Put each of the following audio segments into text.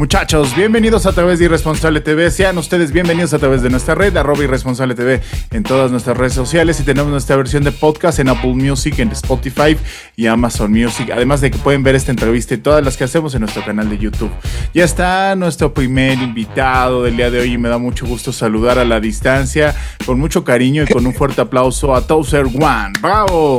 Muchachos, bienvenidos a través de Irresponsable TV. Sean ustedes bienvenidos a través de nuestra red, arroba Irresponsable TV, en todas nuestras redes sociales. Y tenemos nuestra versión de podcast en Apple Music, en Spotify y Amazon Music. Además de que pueden ver esta entrevista y todas las que hacemos en nuestro canal de YouTube. Ya está nuestro primer invitado del día de hoy y me da mucho gusto saludar a la distancia, con mucho cariño y con un fuerte aplauso a Tozer One. ¡Bravo!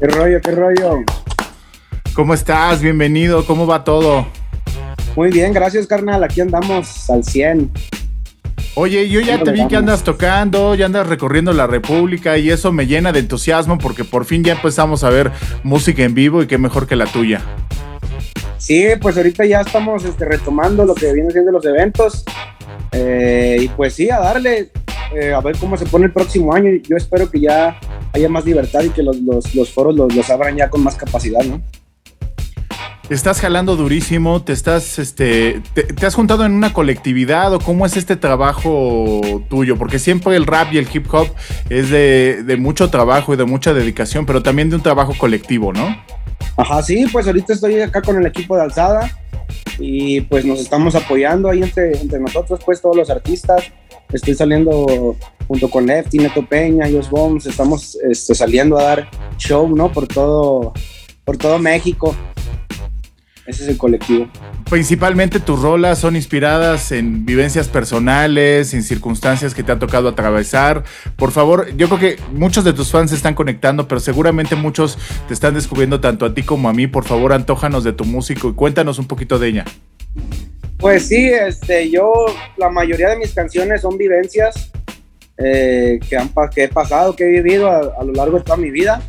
¿Qué rollo, qué rollo? ¿Cómo estás? Bienvenido, ¿cómo va todo? Muy bien, gracias, carnal. Aquí andamos al 100. Oye, yo ya te vi que andas tocando, ya andas recorriendo la República y eso me llena de entusiasmo porque por fin ya empezamos a ver música en vivo y qué mejor que la tuya. Sí, pues ahorita ya estamos este, retomando lo que vienen siendo los eventos eh, y pues sí, a darle, eh, a ver cómo se pone el próximo año. Yo espero que ya haya más libertad y que los, foros los, los abran ya con más capacidad, ¿no? Estás jalando durísimo, te estás, este, te, has juntado en una colectividad o cómo es este trabajo tuyo, porque siempre el rap y el hip hop es de, mucho trabajo y de mucha dedicación, pero también de un trabajo colectivo, ¿no? Ajá, sí, pues ahorita estoy acá con el equipo de Alzada y pues nos estamos apoyando ahí entre, entre nosotros, pues todos los artistas. Estoy saliendo junto con Lefty, Neto Peña, Jos Bones, estamos este, saliendo a dar show, ¿no? Por todo, por todo México. Ese es el colectivo. Principalmente tus rolas son inspiradas en vivencias personales, en circunstancias que te han tocado atravesar. Por favor, yo creo que muchos de tus fans se están conectando, pero seguramente muchos te están descubriendo tanto a ti como a mí. Por favor, antójanos de tu músico y cuéntanos un poquito de ella. Pues sí, este, yo, la mayoría de mis canciones son vivencias eh, que, han, que he pasado, que he vivido a lo largo de toda mi vida.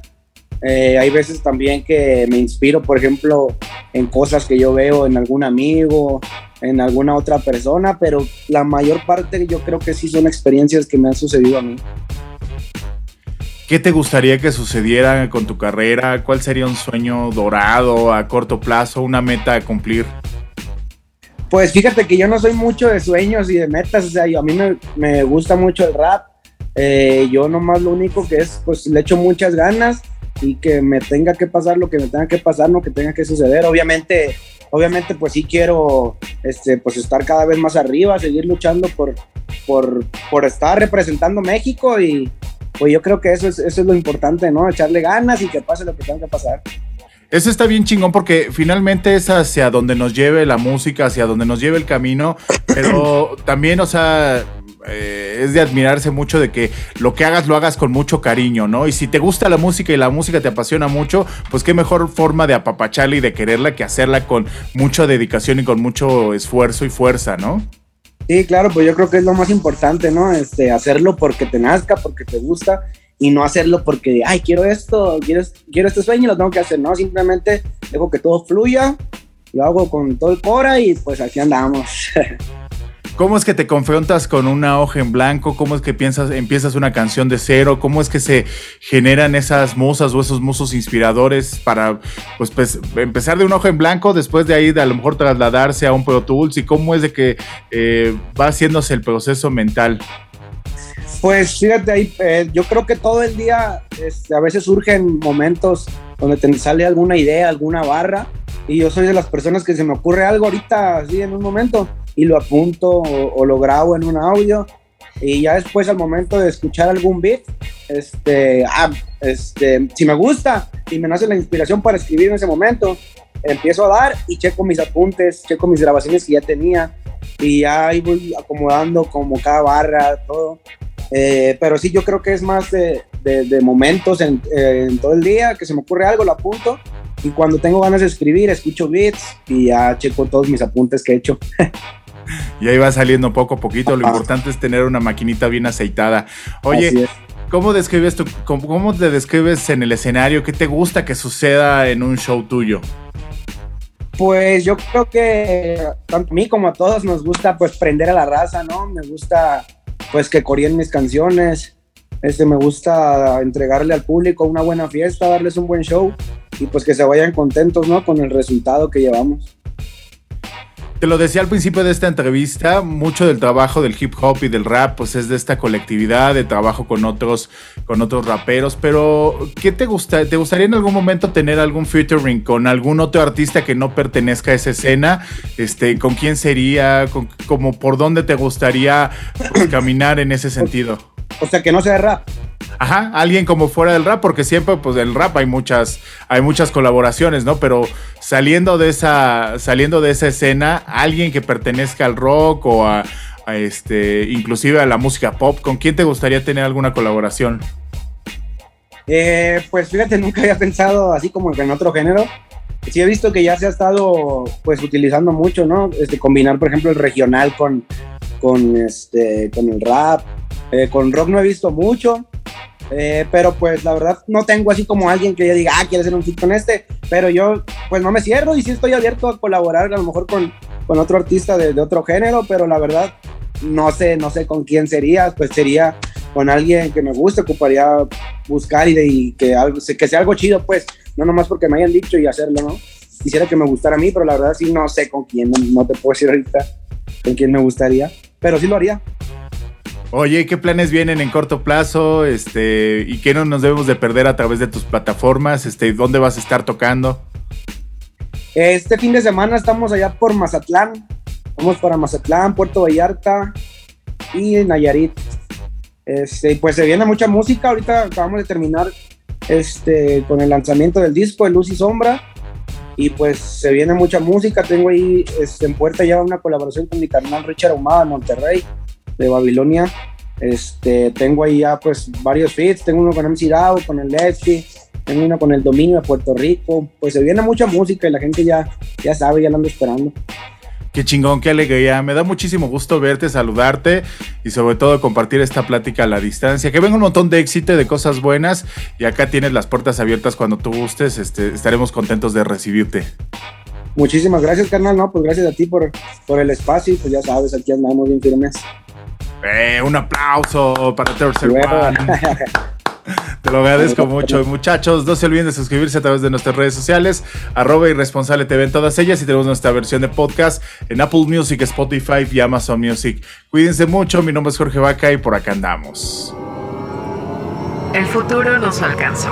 Eh, hay veces también que me inspiro, por ejemplo, en cosas que yo veo en algún amigo, en alguna otra persona, pero la mayor parte yo creo que sí son experiencias que me han sucedido a mí. ¿Qué te gustaría que sucediera con tu carrera? ¿Cuál sería un sueño dorado a corto plazo, una meta a cumplir? Pues fíjate que yo no soy mucho de sueños y de metas, o sea, a mí me, gusta mucho el rap. Eh, yo nomás lo único que es, pues le echo muchas ganas y que me tenga que pasar lo que me tenga que pasar, no que tenga que suceder. Obviamente, obviamente pues sí quiero este, pues estar cada vez más arriba, seguir luchando por, por, por estar representando México y pues yo creo que eso es, eso es lo importante, ¿no? Echarle ganas y que pase lo que tenga que pasar. Eso está bien chingón porque finalmente es hacia donde nos lleve la música, hacia donde nos lleve el camino, pero también, o sea, eh, es de admirarse mucho de que lo que hagas lo hagas con mucho cariño, ¿no? Y si te gusta la música y la música te apasiona mucho, pues qué mejor forma de apapacharla y de quererla que hacerla con mucha dedicación y con mucho esfuerzo y fuerza, ¿no? Sí, claro, pues yo creo que es lo más importante, ¿no? Este, hacerlo porque te nazca, porque te gusta y no hacerlo porque, ay, quiero esto, quiero, quiero este sueño y lo tengo que hacer, ¿no? Simplemente dejo que todo fluya, lo hago con todo el cora y pues aquí andamos. ¿Cómo es que te confrontas con una hoja en blanco? ¿Cómo es que piensas, empiezas una canción de cero? ¿Cómo es que se generan esas musas o esos musos inspiradores para pues, pues, empezar de una hoja en blanco, después de ahí de a lo mejor trasladarse a un Pro Tools? ¿Y cómo es de que eh, va haciéndose el proceso mental? Pues fíjate ahí, eh, yo creo que todo el día este, a veces surgen momentos donde te sale alguna idea, alguna barra, y yo soy de las personas que se me ocurre algo ahorita, así en un momento, y lo apunto o, lo grabo en un audio y ya después al momento de escuchar algún beat, este, ah, este, si me gusta y me nace la inspiración para escribir en ese momento, empiezo a dar y checo mis apuntes, checo mis grabaciones que ya tenía y ya ahí voy acomodando como cada barra, todo. Eh, pero sí, yo creo que es más de, de, momentos en, en, todo el día, que se me ocurre algo, lo apunto. Y cuando tengo ganas de escribir, escucho beats y ya checo todos mis apuntes que he hecho. y ahí va saliendo poco a poquito. Lo importante es tener una maquinita bien aceitada. Oye, ¿cómo describes tú, cómo, te describes en el escenario? ¿Qué te gusta que suceda en un show tuyo? Pues yo creo que tanto a mí como a todos nos gusta pues prender a la raza, ¿no? Me gusta pues que corrien mis canciones, este, me gusta entregarle al público una buena fiesta, darles un buen show y pues que se vayan contentos, ¿no? Con el resultado que llevamos. Te lo decía al principio de esta entrevista, mucho del trabajo del hip hop y del rap, pues es de esta colectividad, de trabajo con otros, con otros raperos. Pero, ¿qué te gusta? ¿Te gustaría en algún momento tener algún featuring con algún otro artista que no pertenezca a esa escena? Este, ¿con quién sería? como por dónde te gustaría pues, caminar en ese sentido? O sea, que no sea rap. Ajá, alguien como fuera del rap, porque siempre, pues, del rap hay muchas, hay muchas colaboraciones, ¿no? Pero saliendo de esa, saliendo de esa escena, alguien que pertenezca al rock o a, este, inclusive a la música pop, ¿con quién te gustaría tener alguna colaboración? Eh, pues fíjate, nunca había pensado así como en otro género. Sí he visto que ya se ha estado pues utilizando mucho, ¿no? Este, combinar, por ejemplo, el regional con, con, este, con el rap. Eh, con rock no he visto mucho. Eh, pero pues la verdad no tengo así como alguien que ya diga, ah, quiere hacer un hit con este, pero yo pues no me cierro y sí estoy abierto a colaborar a lo mejor con, con otro artista de, de, otro género, pero la verdad no sé, no sé con quién sería, pues sería con alguien que me guste, ocuparía buscar y, de, que, algo, que sea algo chido, pues, no nomás porque me hayan dicho y hacerlo, ¿no? Quisiera que me gustara a mí, pero la verdad sí no sé con quién, no te puedo decir ahorita con quién me gustaría, pero sí lo haría. Oye, ¿qué planes vienen en corto plazo? Este, ¿y qué no nos debemos de perder a través de tus plataformas? Este, ¿dónde vas a estar tocando? Este fin de semana estamos allá por Mazatlán. Vamos para Mazatlán, Puerto Vallarta y Nayarit. Este, pues se viene mucha música. Ahorita acabamos de terminar este, con el lanzamiento del disco de Luz y Sombra. Y pues se viene mucha música. Tengo ahí este, en puerta ya una colaboración con mi carnal Richard Ahumada de Monterrey de Babilonia. Este, tengo ahí ya pues varios feats, tengo uno con MC Dao, con el Lefty, tengo uno con el Dominio de Puerto Rico, pues se viene mucha música y la gente ya, ya sabe, ya la ando esperando. Qué chingón, qué alegría. Me da muchísimo gusto verte, saludarte y sobre todo compartir esta plática a la distancia. Que venga un montón de éxito de cosas buenas. Y acá tienes las puertas abiertas cuando tú gustes. Este, estaremos contentos de recibirte. Muchísimas gracias, carnal. No, pues gracias a ti por, por el espacio. Y pues ya sabes, aquí andamos bien firmes. Eh, un aplauso para Tercer One. Te lo agradezco mucho. Muchachos, no se olviden de suscribirse a través de nuestras redes sociales, arroba irresponsable TV en todas ellas y tenemos nuestra versión de podcast en Apple Music, Spotify y Amazon Music. Cuídense mucho, mi nombre es Jorge Vaca y por acá andamos. El futuro nos alcanzó.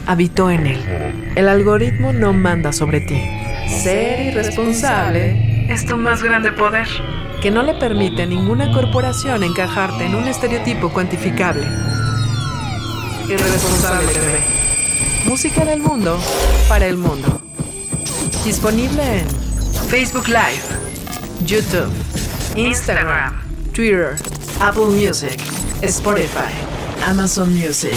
habitó en él. El algoritmo no manda sobre ti. Ser irresponsable es tu más grande poder, que no le permite a ninguna corporación encajarte en un estereotipo cuantificable. Irresponsable TV. Música del mundo para el mundo. Disponible en Facebook Live, YouTube, Instagram, Twitter, Apple Music, Spotify, Amazon Music.